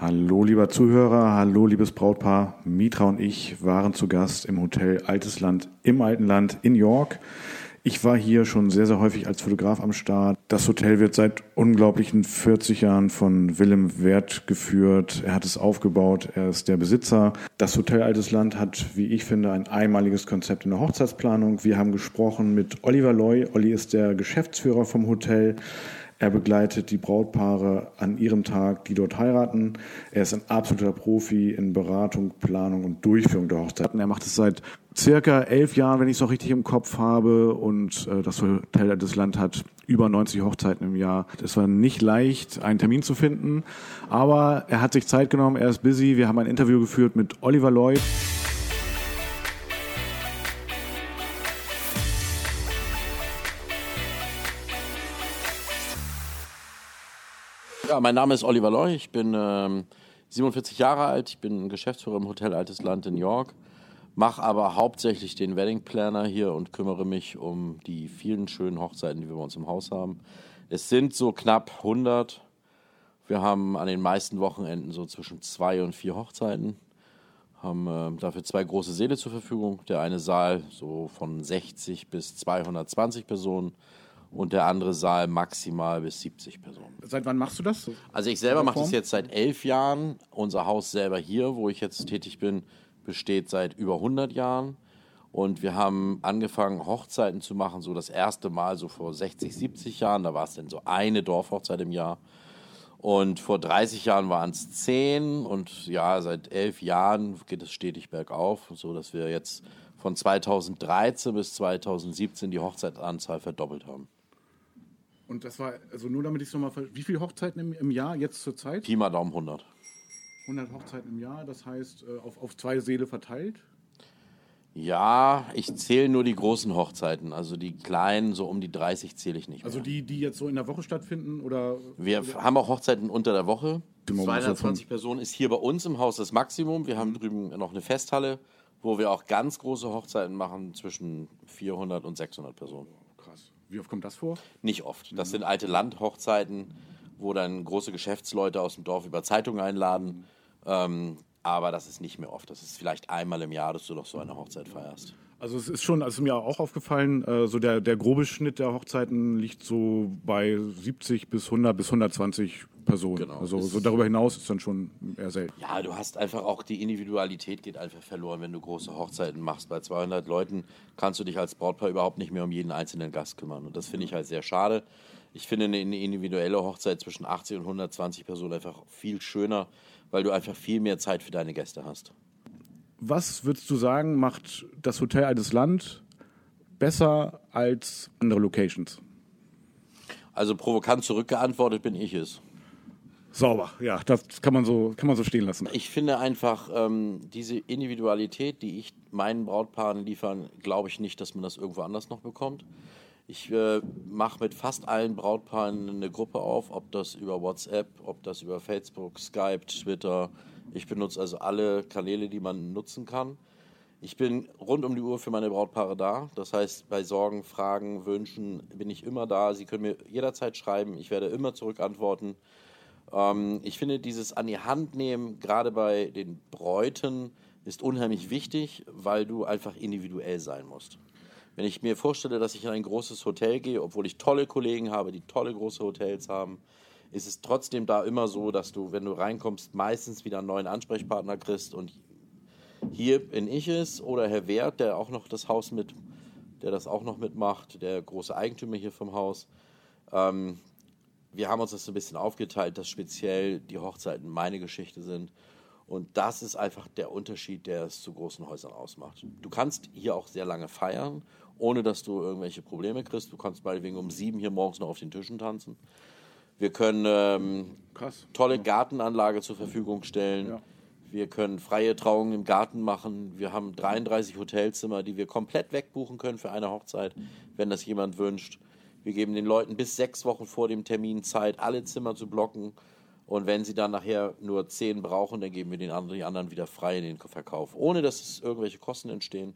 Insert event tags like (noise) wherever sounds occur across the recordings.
Hallo lieber Zuhörer, hallo liebes Brautpaar. Mitra und ich waren zu Gast im Hotel Altes Land im Alten Land in York. Ich war hier schon sehr, sehr häufig als Fotograf am Start. Das Hotel wird seit unglaublichen 40 Jahren von Willem Wert geführt. Er hat es aufgebaut, er ist der Besitzer. Das Hotel Altes Land hat, wie ich finde, ein einmaliges Konzept in der Hochzeitsplanung. Wir haben gesprochen mit Oliver Loy. Olli ist der Geschäftsführer vom Hotel. Er begleitet die Brautpaare an ihrem Tag, die dort heiraten. Er ist ein absoluter Profi in Beratung, Planung und Durchführung der Hochzeiten. Er macht es seit circa elf Jahren, wenn ich es noch richtig im Kopf habe. Und äh, das Hotel des Land hat über 90 Hochzeiten im Jahr. Es war nicht leicht, einen Termin zu finden. Aber er hat sich Zeit genommen, er ist busy. Wir haben ein Interview geführt mit Oliver Lloyd. Ja, mein Name ist Oliver Loy, ich bin ähm, 47 Jahre alt, ich bin Geschäftsführer im Hotel Altes Land in York, mache aber hauptsächlich den Wedding Planner hier und kümmere mich um die vielen schönen Hochzeiten, die wir bei uns im Haus haben. Es sind so knapp 100. Wir haben an den meisten Wochenenden so zwischen zwei und vier Hochzeiten, haben äh, dafür zwei große Säle zur Verfügung. Der eine Saal so von 60 bis 220 Personen und der andere Saal maximal bis 70 Personen. Seit wann machst du das? Also ich selber mache das jetzt seit elf Jahren. Unser Haus selber hier, wo ich jetzt tätig bin, besteht seit über 100 Jahren. Und wir haben angefangen, Hochzeiten zu machen, so das erste Mal so vor 60, 70 Jahren. Da war es dann so eine Dorfhochzeit im Jahr. Und vor 30 Jahren waren es zehn. Und ja, seit elf Jahren geht es stetig bergauf, so dass wir jetzt von 2013 bis 2017 die Hochzeitsanzahl verdoppelt haben. Und das war, also nur damit ich es nochmal, wie viele Hochzeiten im, im Jahr jetzt zur Zeit? Pi mal Daumen 100. 100 Hochzeiten im Jahr, das heißt äh, auf, auf zwei Seele verteilt? Ja, ich zähle nur die großen Hochzeiten. Also die kleinen, so um die 30 zähle ich nicht also mehr. Also die, die jetzt so in der Woche stattfinden? oder? Wir oder? haben auch Hochzeiten unter der Woche. 220 Personen ist hier bei uns im Haus das Maximum. Wir haben drüben noch eine Festhalle, wo wir auch ganz große Hochzeiten machen, zwischen 400 und 600 Personen. Wie oft kommt das vor? Nicht oft. Das sind alte Landhochzeiten, wo dann große Geschäftsleute aus dem Dorf über Zeitungen einladen. Ähm, aber das ist nicht mehr oft. Das ist vielleicht einmal im Jahr, dass du doch so eine Hochzeit feierst. Also es ist schon, also mir auch aufgefallen, äh, so der, der grobe Schnitt der Hochzeiten liegt so bei 70 bis 100 bis 120 Personen. Genau. Also so darüber hinaus ist dann schon eher selten. Ja, du hast einfach auch die Individualität geht einfach verloren, wenn du große Hochzeiten machst. Bei 200 Leuten kannst du dich als Brautpaar überhaupt nicht mehr um jeden einzelnen Gast kümmern. Und das finde ich halt sehr schade. Ich finde eine individuelle Hochzeit zwischen 80 und 120 Personen einfach viel schöner, weil du einfach viel mehr Zeit für deine Gäste hast. Was würdest du sagen, macht das Hotel Altes Land besser als andere Locations? Also provokant zurückgeantwortet bin ich es. Sauber, ja, das kann man so, kann man so stehen lassen. Ich finde einfach, ähm, diese Individualität, die ich meinen Brautpaaren liefern, glaube ich nicht, dass man das irgendwo anders noch bekommt. Ich äh, mache mit fast allen Brautpaaren eine Gruppe auf, ob das über WhatsApp, ob das über Facebook, Skype, Twitter. Ich benutze also alle Kanäle, die man nutzen kann. Ich bin rund um die Uhr für meine Brautpaare da. Das heißt, bei Sorgen, Fragen, Wünschen bin ich immer da. Sie können mir jederzeit schreiben. Ich werde immer zurückantworten. Ähm, ich finde, dieses an die Hand nehmen, gerade bei den Bräuten, ist unheimlich wichtig, weil du einfach individuell sein musst. Wenn ich mir vorstelle, dass ich in ein großes Hotel gehe, obwohl ich tolle Kollegen habe, die tolle große Hotels haben, ist es trotzdem da immer so, dass du, wenn du reinkommst, meistens wieder einen neuen Ansprechpartner kriegst. Und hier bin ich es oder Herr Wert, der auch noch das Haus mit, der das auch noch mitmacht, der große Eigentümer hier vom Haus. Ähm, wir haben uns das so ein bisschen aufgeteilt, dass speziell die Hochzeiten meine Geschichte sind. Und das ist einfach der Unterschied, der es zu großen Häusern ausmacht. Du kannst hier auch sehr lange feiern, ohne dass du irgendwelche Probleme kriegst. Du kannst meinetwegen um sieben hier morgens noch auf den Tischen tanzen. Wir können ähm, tolle Gartenanlage zur Verfügung stellen. Ja. Wir können freie Trauungen im Garten machen. Wir haben 33 Hotelzimmer, die wir komplett wegbuchen können für eine Hochzeit, wenn das jemand wünscht. Wir geben den Leuten bis sechs Wochen vor dem Termin Zeit, alle Zimmer zu blocken. Und wenn sie dann nachher nur zehn brauchen, dann geben wir den anderen, die anderen wieder frei in den Verkauf, ohne dass es irgendwelche Kosten entstehen.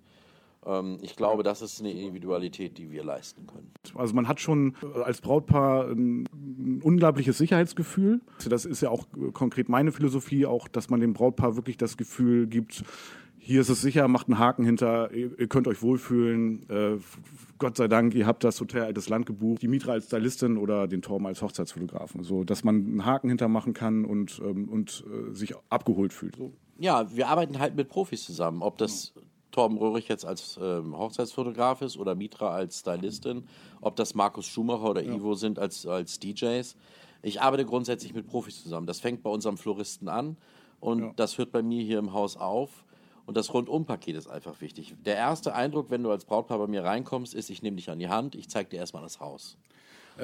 Ähm, ich glaube, das ist eine Individualität, die wir leisten können. Also man hat schon äh, als Brautpaar ein, unglaubliches Sicherheitsgefühl. Das ist ja auch äh, konkret meine Philosophie, auch, dass man dem Brautpaar wirklich das Gefühl gibt, hier ist es sicher, macht einen Haken hinter, ihr, ihr könnt euch wohlfühlen. Äh, Gott sei Dank, ihr habt das Hotel Altes Land gebucht, die Mitra als Stylistin oder den Torben als Hochzeitsfotografen. So, dass man einen Haken hintermachen kann und, ähm, und äh, sich abgeholt fühlt. So. Ja, wir arbeiten halt mit Profis zusammen. Ob das Torben Röhrig jetzt als ähm, Hochzeitsfotograf ist oder Mitra als Stylistin, ob das Markus Schumacher oder ja. Ivo sind als, als DJs. Ich arbeite grundsätzlich mit Profis zusammen. Das fängt bei unserem Floristen an und ja. das hört bei mir hier im Haus auf. Und das Rundumpaket ist einfach wichtig. Der erste Eindruck, wenn du als Brautpaar bei mir reinkommst, ist, ich nehme dich an die Hand, ich zeige dir erstmal das Haus.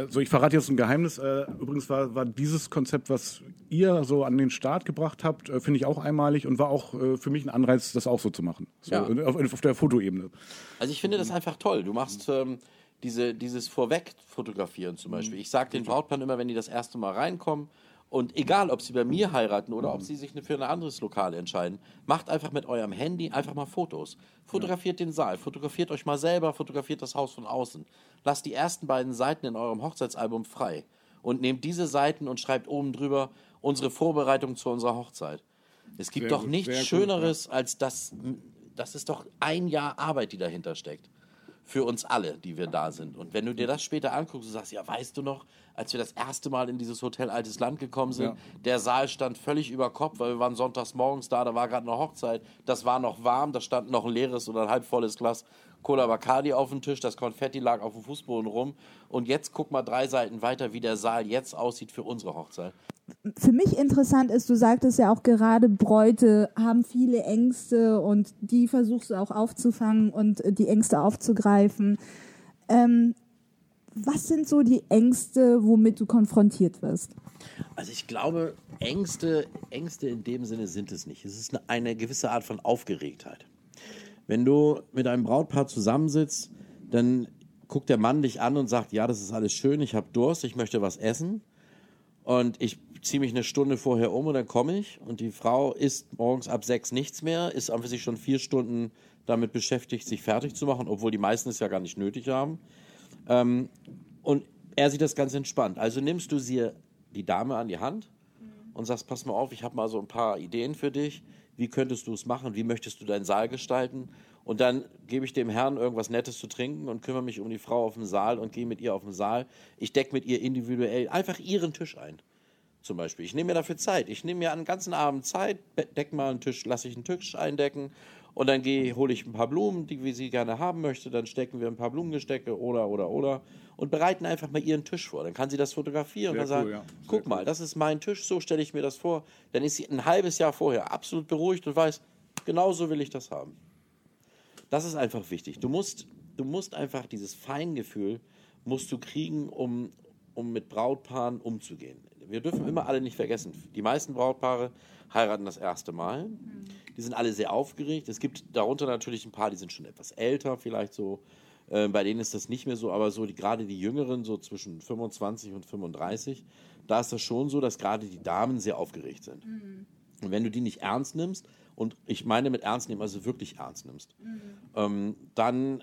So, ich verrate jetzt ein Geheimnis. Äh, übrigens war, war dieses Konzept, was ihr so an den Start gebracht habt, äh, finde ich auch einmalig und war auch äh, für mich ein Anreiz, das auch so zu machen. So, ja. auf, auf, der Fotoebene. Also ich finde das einfach toll. Du machst ähm, diese, dieses Vorweg-Fotografieren zum Beispiel. Mhm. Ich sage den Brautpaaren immer, wenn die das erste Mal reinkommen, und egal, ob sie bei mir heiraten oder ob sie sich für ein anderes Lokal entscheiden, macht einfach mit eurem Handy einfach mal Fotos. Fotografiert den Saal, fotografiert euch mal selber, fotografiert das Haus von außen. Lasst die ersten beiden Seiten in eurem Hochzeitsalbum frei und nehmt diese Seiten und schreibt oben drüber unsere Vorbereitung zu unserer Hochzeit. Es gibt sehr doch nichts Schöneres gut, ja. als das. Das ist doch ein Jahr Arbeit, die dahinter steckt für uns alle, die wir da sind. Und wenn du dir das später anguckst und sagst, ja, weißt du noch, als wir das erste Mal in dieses Hotel Altes Land gekommen sind, ja. der Saal stand völlig über Kopf, weil wir waren sonntags morgens da, da war gerade eine Hochzeit, das war noch warm, da stand noch ein leeres oder ein halbvolles Glas Cola Bacardi auf dem Tisch, das Konfetti lag auf dem Fußboden rum. Und jetzt guck mal drei Seiten weiter, wie der Saal jetzt aussieht für unsere Hochzeit für mich interessant ist, du sagtest ja auch gerade, Bräute haben viele Ängste und die versuchst du auch aufzufangen und die Ängste aufzugreifen. Ähm, was sind so die Ängste, womit du konfrontiert wirst? Also ich glaube, Ängste, Ängste in dem Sinne sind es nicht. Es ist eine, eine gewisse Art von Aufgeregtheit. Wenn du mit einem Brautpaar zusammensitzt, dann guckt der Mann dich an und sagt, ja, das ist alles schön, ich habe Durst, ich möchte was essen. Und ich ziehe mich eine Stunde vorher um und dann komme ich. Und die Frau isst morgens ab sechs nichts mehr, ist einfach sich schon vier Stunden damit beschäftigt, sich fertig zu machen, obwohl die meisten es ja gar nicht nötig haben. Ähm, und er sieht das ganz entspannt. Also nimmst du sie, die Dame an die Hand und sagst, pass mal auf, ich habe mal so ein paar Ideen für dich. Wie könntest du es machen? Wie möchtest du deinen Saal gestalten? Und dann gebe ich dem Herrn irgendwas Nettes zu trinken und kümmere mich um die Frau auf dem Saal und gehe mit ihr auf den Saal. Ich decke mit ihr individuell einfach ihren Tisch ein zum Beispiel. Ich nehme mir dafür Zeit. Ich nehme mir einen ganzen Abend Zeit, decke mal einen Tisch, lasse ich einen Tisch eindecken und dann gehe, hole ich ein paar Blumen, die wie sie gerne haben möchte. Dann stecken wir ein paar Blumengestecke oder, oder, oder und bereiten einfach mal ihren Tisch vor. Dann kann sie das fotografieren Sehr und dann cool, sagen, ja. guck cool. mal, das ist mein Tisch, so stelle ich mir das vor. Dann ist sie ein halbes Jahr vorher absolut beruhigt und weiß, genau so will ich das haben. Das ist einfach wichtig. Du musst, du musst einfach dieses Feingefühl musst du kriegen, um, um mit Brautpaaren umzugehen wir dürfen immer alle nicht vergessen, die meisten Brautpaare heiraten das erste Mal. Mhm. Die sind alle sehr aufgeregt. Es gibt darunter natürlich ein paar, die sind schon etwas älter, vielleicht so. Äh, bei denen ist das nicht mehr so, aber so die, gerade die Jüngeren, so zwischen 25 und 35, da ist das schon so, dass gerade die Damen sehr aufgeregt sind. Mhm. Und wenn du die nicht ernst nimmst, und ich meine mit ernst nehmen, also wirklich ernst nimmst, mhm. ähm, dann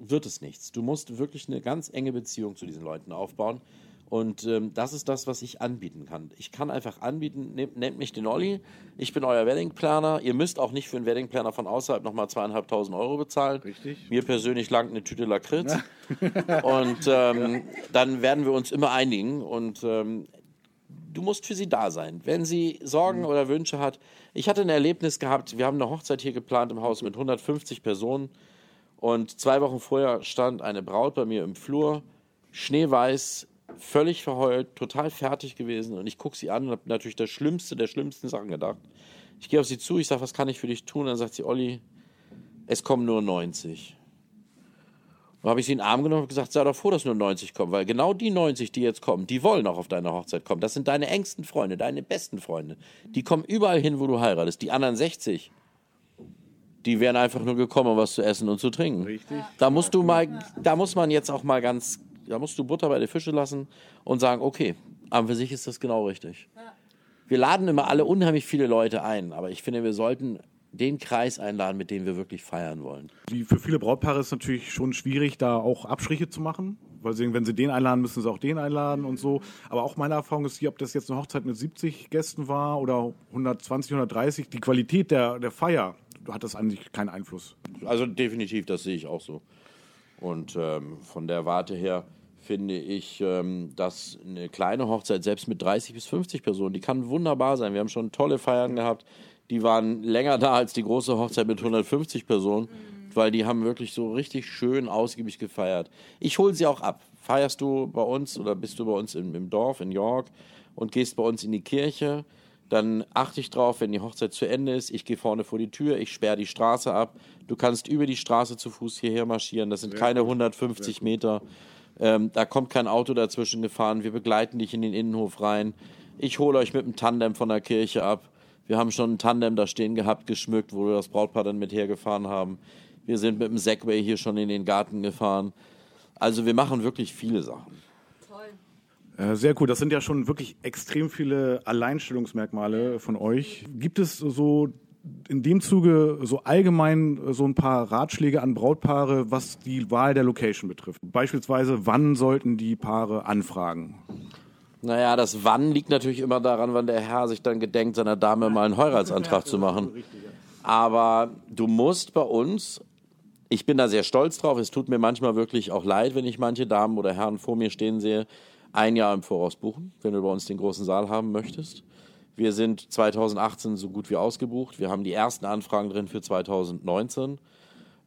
wird es nichts. Du musst wirklich eine ganz enge Beziehung zu diesen Leuten aufbauen. Und ähm, das ist das, was ich anbieten kann. Ich kann einfach anbieten, nehmt, nehmt mich den Olli, ich bin euer Weddingplaner. Ihr müsst auch nicht für einen Weddingplaner von außerhalb nochmal zweieinhalbtausend Euro bezahlen. Richtig. Mir persönlich langt eine Tüte Lakritz. (laughs) und ähm, dann werden wir uns immer einigen. Und ähm, du musst für sie da sein. Wenn sie Sorgen mhm. oder Wünsche hat. Ich hatte ein Erlebnis gehabt, wir haben eine Hochzeit hier geplant im Haus mit 150 Personen. Und zwei Wochen vorher stand eine Braut bei mir im Flur, schneeweiß, völlig verheult, total fertig gewesen und ich gucke sie an und habe natürlich das Schlimmste der schlimmsten Sachen gedacht. Ich gehe auf sie zu, ich sage, was kann ich für dich tun? Dann sagt sie, Olli, es kommen nur 90. Dann habe ich sie in den Arm genommen und gesagt, sei doch froh, dass nur 90 kommen, weil genau die 90, die jetzt kommen, die wollen auch auf deine Hochzeit kommen. Das sind deine engsten Freunde, deine besten Freunde. Die kommen überall hin, wo du heiratest. Die anderen 60, die wären einfach nur gekommen, um was zu essen und zu trinken. Richtig. Da musst du mal, da muss man jetzt auch mal ganz da musst du Butter bei den Fische lassen und sagen, okay, aber für sich ist das genau richtig. Wir laden immer alle unheimlich viele Leute ein, aber ich finde, wir sollten den Kreis einladen, mit dem wir wirklich feiern wollen. Die, für viele Brautpaare ist es natürlich schon schwierig, da auch Abstriche zu machen. Weil sie, wenn sie den einladen, müssen sie auch den einladen und so. Aber auch meine Erfahrung ist hier, ob das jetzt eine Hochzeit mit 70 Gästen war oder 120, 130, die Qualität der, der Feier hat das eigentlich keinen Einfluss. Also definitiv, das sehe ich auch so. Und ähm, von der Warte her finde ich, ähm, dass eine kleine Hochzeit, selbst mit 30 bis 50 Personen, die kann wunderbar sein. Wir haben schon tolle Feiern gehabt, die waren länger da als die große Hochzeit mit 150 Personen, mhm. weil die haben wirklich so richtig schön ausgiebig gefeiert. Ich hole sie auch ab. Feierst du bei uns oder bist du bei uns im, im Dorf in York und gehst bei uns in die Kirche, dann achte ich drauf, wenn die Hochzeit zu Ende ist, ich gehe vorne vor die Tür, ich sperre die Straße ab. Du kannst über die Straße zu Fuß hierher marschieren, das sind keine 150 Meter. Ähm, da kommt kein Auto dazwischen gefahren. Wir begleiten dich in den Innenhof rein. Ich hole euch mit dem Tandem von der Kirche ab. Wir haben schon ein Tandem da stehen gehabt, geschmückt, wo wir das Brautpaar dann mit hergefahren haben. Wir sind mit dem Segway hier schon in den Garten gefahren. Also wir machen wirklich viele Sachen. Äh, sehr cool. Das sind ja schon wirklich extrem viele Alleinstellungsmerkmale von euch. Gibt es so in dem Zuge so allgemein so ein paar Ratschläge an Brautpaare, was die Wahl der Location betrifft. Beispielsweise, wann sollten die Paare anfragen? Naja, das Wann liegt natürlich immer daran, wann der Herr sich dann gedenkt, seiner Dame mal einen Heiratsantrag zu machen. (laughs) Aber du musst bei uns, ich bin da sehr stolz drauf, es tut mir manchmal wirklich auch leid, wenn ich manche Damen oder Herren vor mir stehen sehe, ein Jahr im Voraus buchen, wenn du bei uns den großen Saal haben möchtest. Wir sind 2018 so gut wie ausgebucht. Wir haben die ersten Anfragen drin für 2019.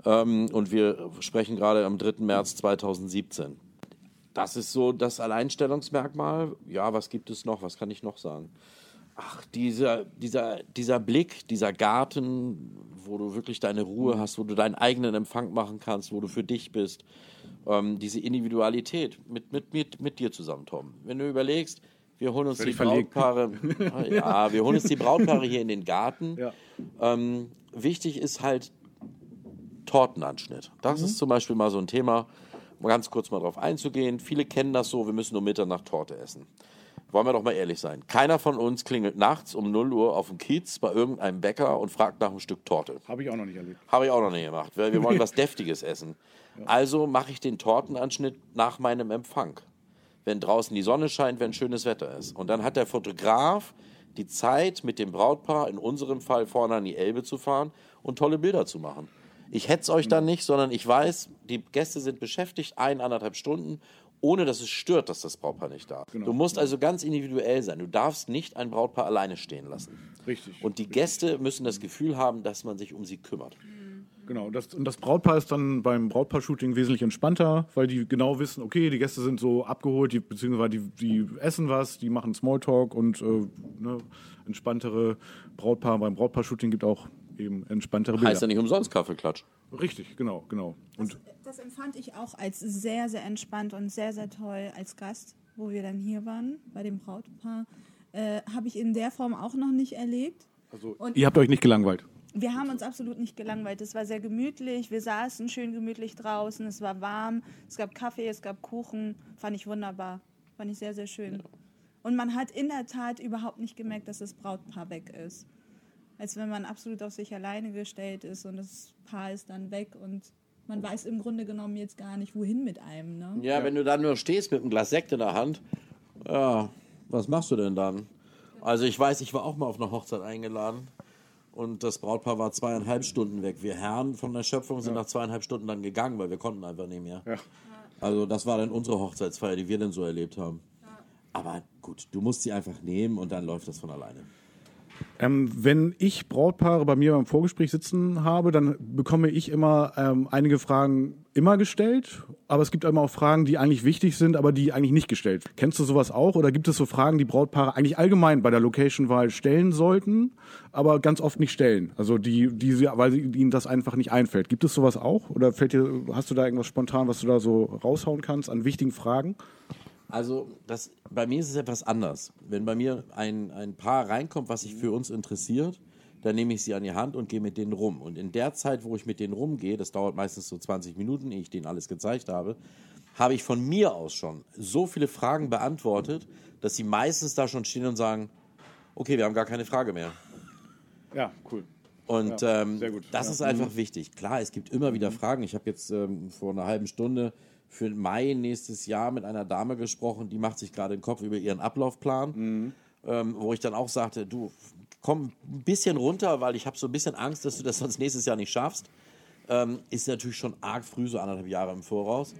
Ähm, und wir sprechen gerade am 3. März 2017. Das ist so das Alleinstellungsmerkmal. Ja, was gibt es noch? Was kann ich noch sagen? Ach, dieser, dieser, dieser Blick, dieser Garten, wo du wirklich deine Ruhe hast, wo du deinen eigenen Empfang machen kannst, wo du für dich bist. Ähm, diese Individualität mit, mit, mit, mit dir zusammen, Tom. Wenn du überlegst, wir holen uns die Brautpaare. (laughs) ja, wir holen uns die Brautpaare hier in den Garten. Ja. Ähm, wichtig ist halt Tortenanschnitt. Das mhm. ist zum Beispiel mal so ein Thema, um ganz kurz mal drauf einzugehen. Viele kennen das so, wir müssen um Mitternacht Torte essen. Wollen wir doch mal ehrlich sein. Keiner von uns klingelt nachts um 0 Uhr auf dem Kiez bei irgendeinem Bäcker und fragt nach einem Stück Torte. Habe ich auch noch nicht erlebt. Habe ich auch noch nicht gemacht, weil wir wollen (laughs) was Deftiges essen. Ja. Also mache ich den Tortenanschnitt nach meinem Empfang wenn draußen die Sonne scheint, wenn schönes Wetter ist. Und dann hat der Fotograf die Zeit, mit dem Brautpaar, in unserem Fall vorne an die Elbe zu fahren und tolle Bilder zu machen. Ich hetze euch dann nicht, sondern ich weiß, die Gäste sind beschäftigt, ein, anderthalb Stunden, ohne dass es stört, dass das Brautpaar nicht da ist. Genau. Du musst also ganz individuell sein. Du darfst nicht ein Brautpaar alleine stehen lassen. Richtig. Und die richtig. Gäste müssen das Gefühl haben, dass man sich um sie kümmert. Genau, das, und das Brautpaar ist dann beim Brautpaar-Shooting wesentlich entspannter, weil die genau wissen, okay, die Gäste sind so abgeholt, die, beziehungsweise die, die essen was, die machen Smalltalk und äh, ne, entspanntere Brautpaar. Beim Brautpaar-Shooting gibt auch eben entspanntere Bilder. Heißt ja nicht umsonst Kaffeeklatsch. Richtig, genau, genau. Und das, das empfand ich auch als sehr, sehr entspannt und sehr, sehr toll als Gast, wo wir dann hier waren, bei dem Brautpaar. Äh, Habe ich in der Form auch noch nicht erlebt. Also, und ihr habt euch nicht gelangweilt? wir haben uns absolut nicht gelangweilt. Es war sehr gemütlich. Wir saßen schön gemütlich draußen. Es war warm. Es gab Kaffee, es gab Kuchen. Fand ich wunderbar. Fand ich sehr, sehr schön. Ja. Und man hat in der Tat überhaupt nicht gemerkt, dass das Brautpaar weg ist. Als wenn man absolut auf sich alleine gestellt ist und das Paar ist dann weg und man weiß im Grunde genommen jetzt gar nicht, wohin mit einem. Ne? Ja, ja, wenn du dann nur stehst mit einem Glas Sekt in der Hand, ja, was machst du denn dann? Also ich weiß, ich war auch mal auf eine Hochzeit eingeladen und das Brautpaar war zweieinhalb Stunden weg. Wir Herren von der Schöpfung sind ja. nach zweieinhalb Stunden dann gegangen, weil wir konnten einfach nicht mehr. Ja. Also das war dann unsere Hochzeitsfeier, die wir dann so erlebt haben. Aber gut, du musst sie einfach nehmen und dann läuft das von alleine. Ähm, wenn ich Brautpaare bei mir beim Vorgespräch sitzen habe, dann bekomme ich immer ähm, einige Fragen immer gestellt, aber es gibt immer auch Fragen, die eigentlich wichtig sind, aber die eigentlich nicht gestellt. Kennst du sowas auch oder gibt es so Fragen, die Brautpaare eigentlich allgemein bei der Location-Wahl stellen sollten, aber ganz oft nicht stellen? Also die, die sie, weil ihnen das einfach nicht einfällt. Gibt es sowas auch oder fällt dir, hast du da irgendwas spontan, was du da so raushauen kannst an wichtigen Fragen? Also das, bei mir ist es etwas anders. Wenn bei mir ein, ein Paar reinkommt, was sich für uns interessiert, dann nehme ich sie an die Hand und gehe mit denen rum. Und in der Zeit, wo ich mit denen rumgehe, das dauert meistens so 20 Minuten, ehe ich denen alles gezeigt habe, habe ich von mir aus schon so viele Fragen beantwortet, dass sie meistens da schon stehen und sagen, okay, wir haben gar keine Frage mehr. Ja, cool. Und Ja, ähm, das Ja. ist einfach wichtig. Klar, es gibt immer wieder Fragen. Ich habe jetzt ähm, vor einer halben Stunde für Mai nächstes Jahr mit einer Dame gesprochen, die macht sich gerade den Kopf über ihren Ablaufplan, ähm, wo ich dann auch sagte, du komm ein bisschen runter, weil ich habe so ein bisschen Angst, dass du das sonst nächstes Jahr nicht schaffst. Ähm, ist natürlich schon arg früh, so anderthalb Jahre im Voraus.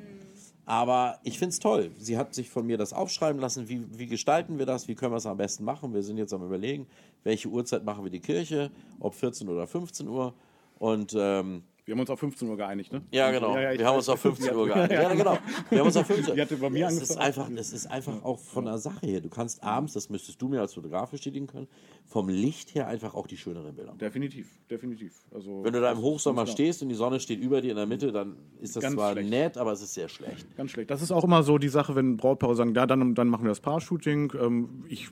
Aber ich finde es toll. Sie hat sich von mir das aufschreiben lassen. Wie, wie gestalten wir das? Wie können wir es am besten machen? Wir sind jetzt am Überlegen, welche Uhrzeit machen wir die Kirche, ob 14 oder 15 Uhr. Und ähm, Wir haben uns auf 15 Uhr geeinigt, ne? ja, genau. Ja, ja, wir haben uns auf 15 Uhr geeinigt. Ja, genau. Wir haben uns auf 15 Die hatte bei mir das ist einfach, Das ist einfach auch von der Sache her. Du kannst abends, das müsstest du mir als Fotograf bestätigen können, vom Licht her einfach auch die schöneren Bilder. Definitiv, definitiv. Also, Wenn du da im Hochsommer stehst und die Sonne steht über dir in der Mitte, dann ist das Ganz zwar schlecht. nett, aber es ist sehr schlecht. Ganz schlecht. Das ist auch immer so die Sache, wenn Brautpaare sagen, ja, dann, dann machen wir das Paar-Shooting. Ähm, ich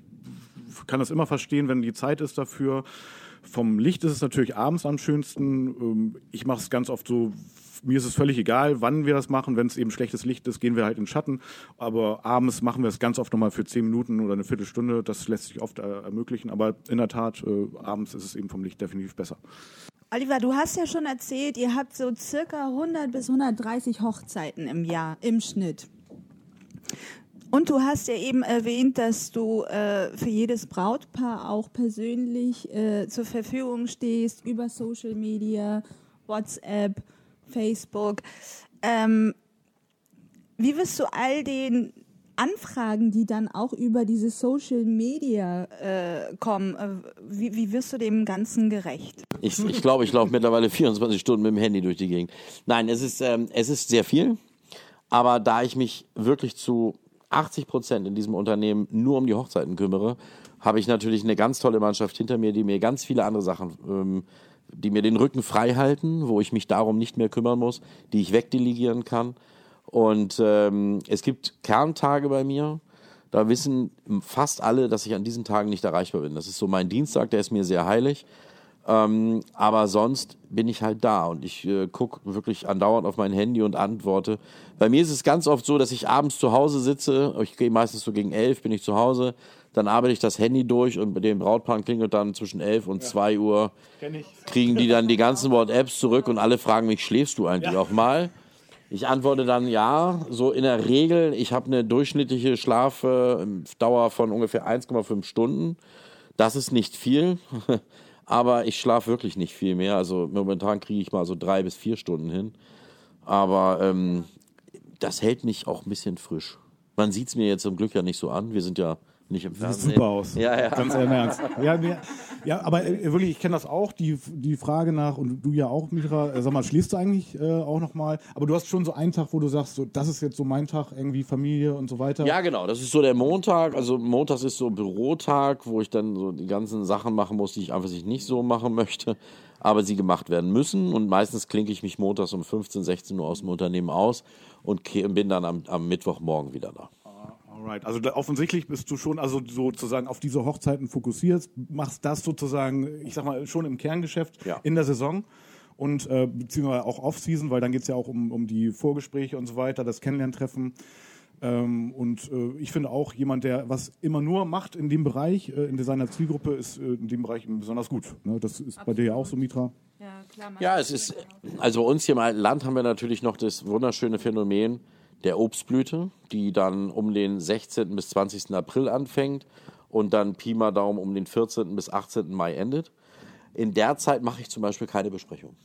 kann das immer verstehen, wenn die Zeit ist dafür. Vom Licht ist es natürlich abends am schönsten. Ähm, ich mache es ganz oft so, mir ist es völlig egal, wann wir das machen. Wenn es eben schlechtes Licht ist, gehen wir halt in den Schatten. Aber abends machen wir es ganz oft nochmal für zehn Minuten oder eine Viertelstunde. Das lässt sich oft äh, ermöglichen. Aber in der Tat, äh, abends ist es eben vom Licht definitiv besser. Oliver, du hast ja schon erzählt, ihr habt so circa 100 bis 130 Hochzeiten im Jahr im Schnitt. Und du hast ja eben erwähnt, dass du äh, für jedes Brautpaar auch persönlich äh, zur Verfügung stehst über Social Media, WhatsApp, Facebook. Ähm, wie wirst du all den Anfragen, die dann auch über diese Social Media äh, kommen, äh, wie, wie wirst du dem Ganzen gerecht? Ich, ich glaube, ich laufe mittlerweile 24 Stunden mit dem Handy durch die Gegend. Nein, es ist, ähm, es ist sehr viel. Aber da ich mich wirklich zu 80 Prozent in diesem Unternehmen nur um die Hochzeiten kümmere, habe ich natürlich eine ganz tolle Mannschaft hinter mir, die mir ganz viele andere Sachen, ähm, die mir den Rücken frei halten, wo ich mich darum nicht mehr kümmern muss, die ich wegdelegieren kann. Und ähm, es gibt Kerntage bei mir. Da wissen fast alle, dass ich an diesen Tagen nicht erreichbar bin. Das ist so mein Dienstag, der ist mir sehr heilig. Ähm, aber sonst bin ich halt da und ich äh, gucke wirklich andauernd auf mein Handy und antworte. Bei mir ist es ganz oft so, dass ich abends zu Hause sitze. Ich gehe meistens so gegen elf, bin ich zu Hause. Dann arbeite ich das Handy durch und bei dem Brautpaar klingelt dann zwischen elf und zwei Uhr. Kriegen die dann die ganzen WhatsApps zurück und alle fragen mich, schläfst du eigentlich auch mal? Ich antworte dann ja, so in der Regel. Ich habe eine durchschnittliche Schlafdauer von ungefähr 1,5 Stunden. Das ist nicht viel, (laughs) aber ich schlafe wirklich nicht viel mehr. Also momentan kriege ich mal so drei bis vier Stunden hin. Aber ähm, das hält mich auch ein bisschen frisch. Man sieht es mir jetzt zum Glück ja nicht so an. Wir sind ja nicht im Sieht Fernsehen. super aus. Ja, ja. Ganz im Ernst. Ja, ja aber äh, wirklich, ich kenne das auch, die, die Frage nach, und du ja auch, Mitra, äh, sag mal, schläfst du eigentlich äh, auch nochmal? Aber du hast schon so einen Tag, wo du sagst, so, das ist jetzt so mein Tag, irgendwie Familie und so weiter. Ja, genau. Das ist so der Montag. Also Montags ist so Bürotag, wo ich dann so die ganzen Sachen machen muss, die ich einfach nicht so machen möchte, aber sie gemacht werden müssen. Und meistens klinke ich mich montags um 15, 16 Uhr aus dem Unternehmen aus und bin dann am, am Mittwochmorgen wieder da. Alright. Also da, offensichtlich bist du schon also sozusagen auf diese Hochzeiten fokussiert, machst das sozusagen, ich sag mal, schon im Kerngeschäft Ja. in der Saison und äh, beziehungsweise auch Off-Season, weil dann geht's ja auch um, um die Vorgespräche und so weiter, das Kennenlerntreffen. Ähm, und äh, ich finde auch, jemand, der was immer nur macht in dem Bereich, äh, in seiner Zielgruppe, ist äh, in dem Bereich besonders gut. Ne? Das ist bei dir ja auch so, Mitra. Ja, klar. Ja, es ist, also bei uns hier im alten Land haben wir natürlich noch das wunderschöne Phänomen der Obstblüte, die dann um den 16. bis 20. April anfängt und dann Pi mal Daumen um den 14. bis 18. Mai endet. In der Zeit mache ich zum Beispiel keine Besprechung.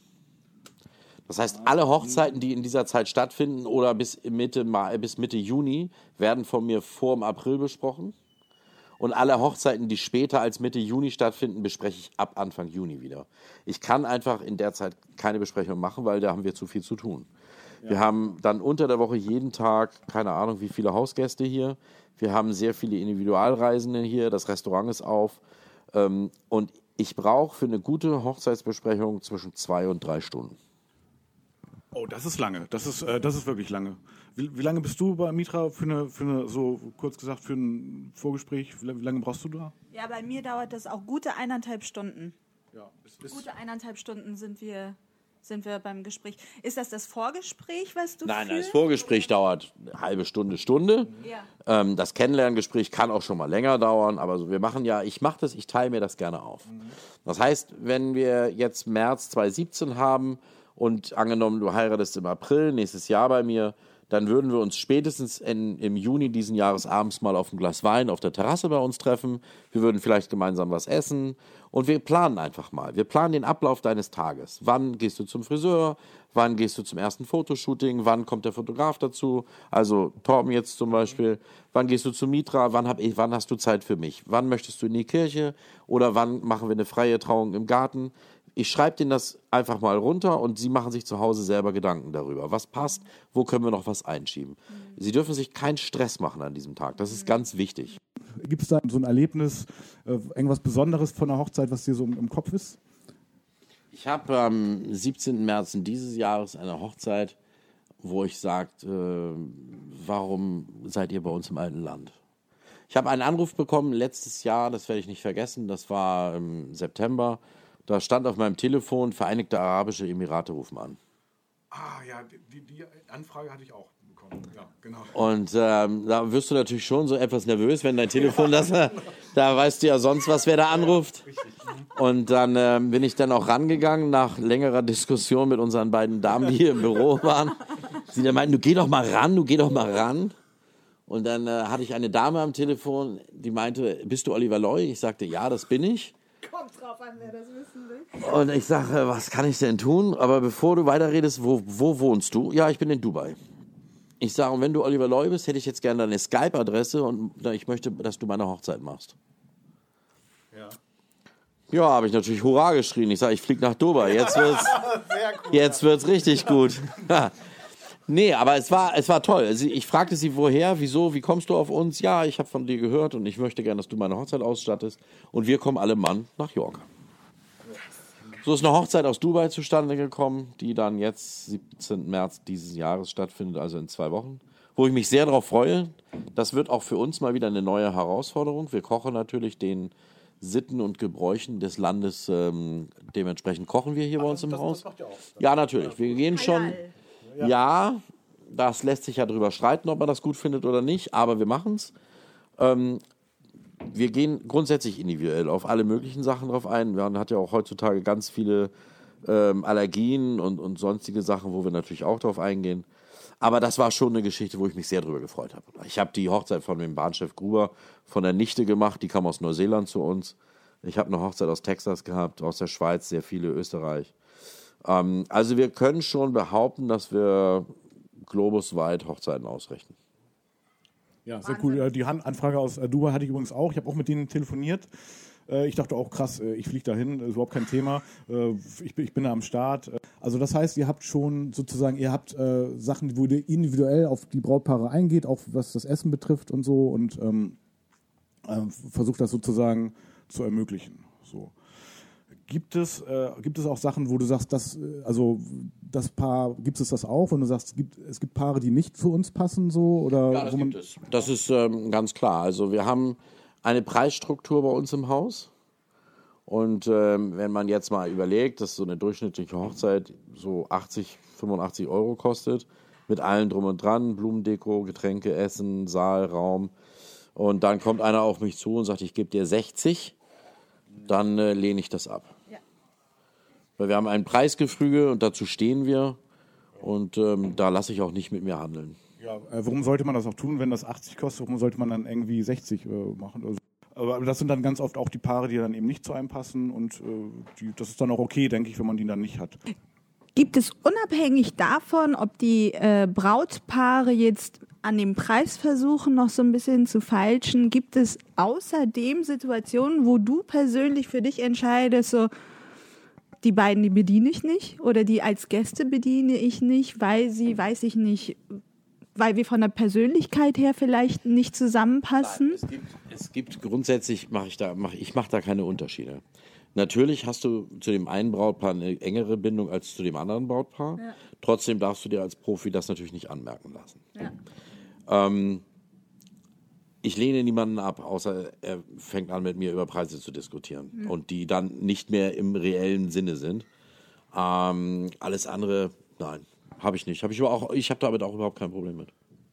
Das heißt, alle Hochzeiten, die in dieser Zeit stattfinden oder bis Mitte, bis Mitte Juni, werden von mir vor dem April besprochen. Und alle Hochzeiten, die später als Mitte Juni stattfinden, bespreche ich ab Anfang Juni wieder. Ich kann einfach in der Zeit keine Besprechung machen, weil da haben wir zu viel zu tun. Wir haben dann unter der Woche jeden Tag, keine Ahnung, wie viele Hausgäste hier. Wir haben sehr viele Individualreisende hier. Das Restaurant ist auf. Ähm, Und ich brauche für eine gute Hochzeitsbesprechung zwischen zwei und drei Stunden. Oh, das ist lange. Das ist, äh, das ist wirklich lange. Wie, wie lange bist du bei Mitra für eine, für eine, so kurz gesagt, für ein Vorgespräch? Wie, la- wie lange brauchst du da? Ja, bei mir dauert das auch gute eineinhalb Stunden. Ja, bis, bis Gute eineinhalb Stunden sind wir, sind wir beim Gespräch. Ist das das Vorgespräch, was du Nein, nein, das? Vorgespräch dauert eine halbe Stunde, Stunde. Ja. Ähm, das Kennenlerngespräch kann auch schon mal länger dauern, aber so, wir machen ja, ich mache das, ich teile mir das gerne auf. Das heißt, wenn wir jetzt März 2017 haben und angenommen, du heiratest im April nächstes Jahr bei mir, dann würden wir uns spätestens in, im Juni diesen Jahres abends mal auf ein Glas Wein auf der Terrasse bei uns treffen. Wir würden vielleicht gemeinsam was essen und wir planen einfach mal. Wir planen den Ablauf deines Tages. Wann gehst du zum Friseur? Wann gehst du zum ersten Fotoshooting? Wann kommt der Fotograf dazu? Also Torben jetzt zum Beispiel. Wann gehst du zu Mitra? Wann, hab ich, wann hast du Zeit für mich? Wann möchtest du in die Kirche? Oder wann machen wir eine freie Trauung im Garten? Ich schreibe denen das einfach mal runter und sie machen sich zu Hause selber Gedanken darüber. Was passt? Wo können wir noch was einschieben? Sie dürfen sich keinen Stress machen an diesem Tag. Das ist ganz wichtig. Gibt es da so ein Erlebnis, äh, irgendwas Besonderes von der Hochzeit, was dir so im, im Kopf ist? Ich habe am 17. März dieses Jahres eine Hochzeit, wo ich sagt, äh, warum seid ihr bei uns im alten Land? Ich habe einen Anruf bekommen letztes Jahr, das werde ich nicht vergessen, das war im September. Da stand auf meinem Telefon, Vereinigte Arabische Emirate rufen an. Ah ja, die, die Anfrage hatte ich auch bekommen. Ja, genau. Und ähm, da wirst du natürlich schon so etwas nervös, wenn dein Telefon das, da weißt du ja sonst was, wer da anruft. Und dann ähm, bin ich dann auch rangegangen nach längerer Diskussion mit unseren beiden Damen, die hier im Büro waren. Sie dann meinten, du geh doch mal ran, du geh doch mal ran. Und dann äh, hatte ich eine Dame am Telefon, die meinte, bist du Oliver Loy? Ich sagte, ja, das bin ich. Kommt drauf an, wer das wissen will. Und ich sage, was kann ich denn tun? Aber bevor du weiterredest, wo, wo wohnst du? Ja, ich bin in Dubai. Ich sage, und wenn du Oliver Loy bist, hätte ich jetzt gerne deine Skype-Adresse und ich möchte, dass du meine Hochzeit machst. Ja. Ja, habe ich natürlich Hurra geschrien. Ich sage, ich fliege nach Dubai. Jetzt wird's, (laughs) jetzt wird's richtig gut. (laughs) (laughs) nee, aber es war, es war toll. Sie, ich fragte sie, woher, wieso, wie kommst du auf uns? Ja, ich habe von dir gehört und ich möchte gerne, dass du meine Hochzeit ausstattest. Und wir kommen alle Mann nach York. So ist eine Hochzeit aus Dubai zustande gekommen, die dann jetzt 17. März dieses Jahres stattfindet, also in zwei Wochen. Wo ich mich sehr darauf freue. Das wird auch für uns mal wieder eine neue Herausforderung. Wir kochen natürlich den Sitten und Gebräuchen des Landes. Ähm, dementsprechend kochen wir hier bei uns im Haus. Ja, natürlich. Wir gehen schon. Ja, das lässt sich ja drüber streiten, ob man das gut findet oder nicht, aber wir machen es. Ähm, wir gehen grundsätzlich individuell auf alle möglichen Sachen drauf ein. Man hat ja auch heutzutage ganz viele ähm, Allergien und, und sonstige Sachen, wo wir natürlich auch drauf eingehen. Aber das war schon eine Geschichte, wo ich mich sehr drüber gefreut habe. Ich habe die Hochzeit von dem Bahnchef Gruber von der Nichte gemacht, die kam aus Neuseeland zu uns. Ich habe eine Hochzeit aus Texas gehabt, aus der Schweiz, sehr viele Österreich. Ähm, also wir können schon behaupten, dass wir globusweit Hochzeiten ausrichten. Ja, sehr cool. Die Anfrage aus äh, Dubai hatte ich übrigens auch. Ich habe auch mit denen telefoniert. Äh, Ich dachte auch, krass, äh, ich fliege dahin, ist überhaupt kein Thema. Ich bin, ich bin da am Start. Also das heißt, ihr habt schon sozusagen, ihr habt Sachen, wo ihr individuell auf die Brautpaare eingeht, auch was das Essen betrifft und so und ähm, äh, versucht das sozusagen zu ermöglichen. So. Gibt es, äh, gibt es auch Sachen, wo du sagst, dass, äh, also das Paar, gibt es das auch, wenn du sagst, es gibt, es gibt Paare, die nicht zu uns passen, so? Oder Ja, das gibt es. Das ist ähm, ganz klar. Also wir haben eine Preisstruktur bei uns im Haus. Und ähm, wenn man jetzt mal überlegt, dass so eine durchschnittliche Hochzeit so 80, 85 Euro kostet, mit allem drum und dran, Blumendeko, Getränke, Essen, Saal, Raum. Und dann kommt einer auf mich zu und sagt, ich gebe dir 60, dann äh, lehne ich das ab. Weil wir haben ein Preisgefüge und dazu stehen wir. Und ähm, da lasse ich auch nicht mit mir handeln. Ja, äh, warum sollte man das auch tun, wenn das 80 kostet? Warum sollte man dann irgendwie 60 äh, machen? Also, aber das sind dann ganz oft auch die Paare, die dann eben nicht zu einem passen und äh, die, das ist dann auch okay, denke ich, wenn man die dann nicht hat. Gibt es unabhängig davon, ob die äh, Brautpaare jetzt an dem Preis versuchen, noch so ein bisschen zu feilschen, gibt es außerdem Situationen, wo du persönlich für dich entscheidest, so die beiden, die bediene ich nicht oder die als Gäste bediene ich nicht, weil sie, weiß ich nicht, weil wir von der Persönlichkeit her vielleicht nicht zusammenpassen? Es gibt, es gibt grundsätzlich, mache ich da, mach, ich mache da keine Unterschiede. Natürlich hast du zu dem einen Brautpaar eine engere Bindung als zu dem anderen Brautpaar. Trotzdem darfst du dir als Profi das natürlich nicht anmerken lassen. Ähm, ich lehne niemanden ab, außer er fängt an, mit mir über Preise zu diskutieren. Und die dann nicht mehr im reellen Sinne sind. Ähm, alles andere, nein, habe ich nicht. Habe ich aber auch, ich habe damit auch überhaupt kein Problem mit.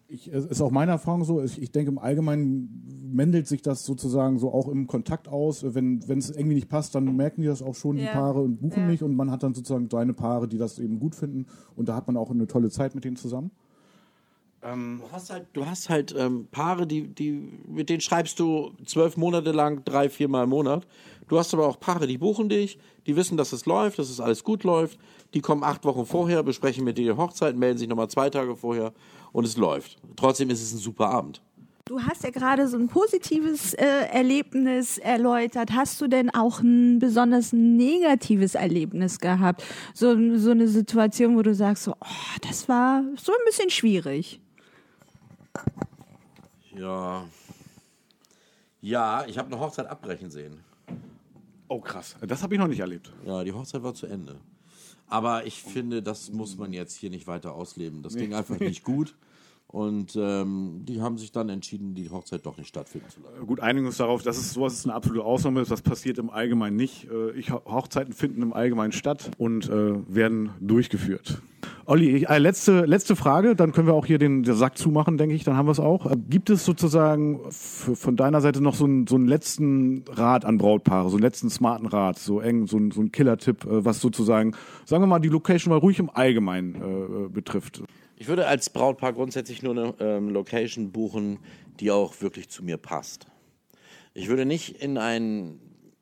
Ich, es ist auch meine Erfahrung so. Ich, ich denke, im Allgemeinen mendelt sich das sozusagen so auch im Kontakt aus. Wenn wenn es irgendwie nicht passt, dann merken die das auch schon, die Ja. Paare, und buchen Ja. nicht. Und man hat dann sozusagen seine Paare, die das eben gut finden. Und da hat man auch eine tolle Zeit mit denen zusammen. Du hast halt, du hast halt ähm, Paare, die, die, mit denen schreibst du zwölf Monate lang, drei, viermal im Monat. Du hast aber auch Paare, die buchen dich, die wissen, dass es läuft, dass es alles gut läuft. Die kommen acht Wochen vorher, besprechen mit dir die Hochzeit, melden sich nochmal zwei Tage vorher und es läuft. Trotzdem ist es ein super Abend. Du hast ja gerade so ein positives äh, Erlebnis erläutert. Hast du denn auch ein besonders negatives Erlebnis gehabt? So, so eine Situation, wo du sagst, so, oh, das war so ein bisschen schwierig. Ja. Ja, ich habe eine Hochzeit abbrechen sehen. Oh, krass. Das habe ich noch nicht erlebt. Ja, die Hochzeit war zu Ende. Aber ich finde, das muss man jetzt hier nicht weiter ausleben. Das ging einfach nicht (laughs) gut. Und ähm, die haben sich dann entschieden, die Hochzeit doch nicht stattfinden zu lassen. Gut, einigen uns darauf, dass es sowas ist eine absolute Ausnahme. Das passiert im Allgemeinen nicht. Äh, Ich, Hochzeiten finden im Allgemeinen statt und äh, werden durchgeführt. Olli, äh, letzte, letzte Frage, dann können wir auch hier den, den Sack zumachen, denke ich, dann haben wir es auch. Äh, Gibt es sozusagen von deiner Seite noch so einen, so einen letzten Rat an Brautpaare, so einen letzten smarten Rat, so eng, so ein, so ein Killer-Tipp, äh, was sozusagen, sagen wir mal, die Location mal ruhig im Allgemeinen äh, äh, betrifft? Ich würde als Brautpaar grundsätzlich nur eine ähm, Location buchen, die auch wirklich zu mir passt. Ich würde nicht in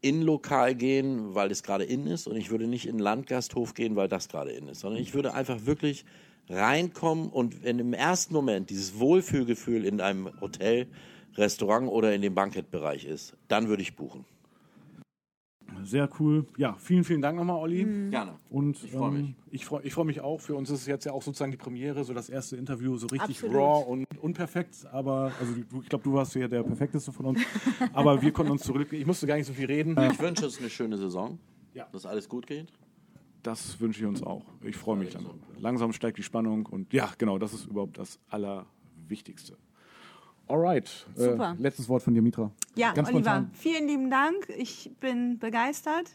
ein Innenlokal gehen, weil es gerade in ist, und ich würde nicht in Landgasthof gehen, weil das gerade in ist, sondern ich würde einfach wirklich reinkommen und wenn im ersten Moment dieses Wohlfühlgefühl in einem Hotel, Restaurant oder in dem Bankettbereich ist, dann würde ich buchen. Sehr cool. Ja, vielen, vielen Dank nochmal, Olli. Gerne. Und Ich freu mich. Ähm, ich freue ich freu mich auch. Für uns ist es jetzt ja auch sozusagen die Premiere, so das erste Interview, so richtig Absolut. raw und unperfekt. Aber also du, ich glaube, du warst ja der perfekteste von uns. (laughs) Aber wir konnten uns zurück. Ich musste gar nicht so viel reden. Ich wünsche uns eine schöne Saison, Ja. dass alles gut geht. Das wünsche ich uns auch. Ich freue mich dann. Langsam steigt die Spannung und ja, genau, das ist überhaupt das Allerwichtigste. Alright. Super. Äh, letztes Wort von dir, Mitra. Ja, Ganz Oliver, spontan. vielen lieben Dank. Ich bin begeistert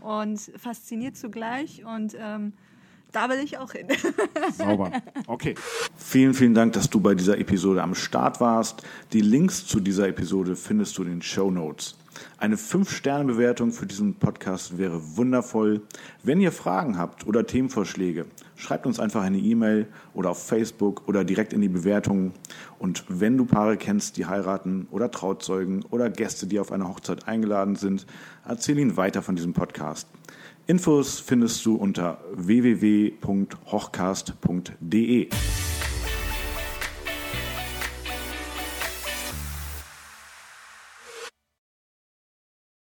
und fasziniert zugleich und ähm, da will ich auch hin. (laughs) Sauber. Okay. Vielen, vielen Dank, dass du bei dieser Episode am Start warst. Die Links zu dieser Episode findest du in den Show Notes. Eine 5-Sterne-Bewertung für diesen Podcast wäre wundervoll. Wenn ihr Fragen habt oder Themenvorschläge, schreibt uns einfach eine E-Mail oder auf Facebook oder direkt in die Bewertungen. Und wenn du Paare kennst, die heiraten oder Trauzeugen oder Gäste, die auf eine Hochzeit eingeladen sind, erzähl ihnen weiter von diesem Podcast. Infos findest du unter www.hochcast.de.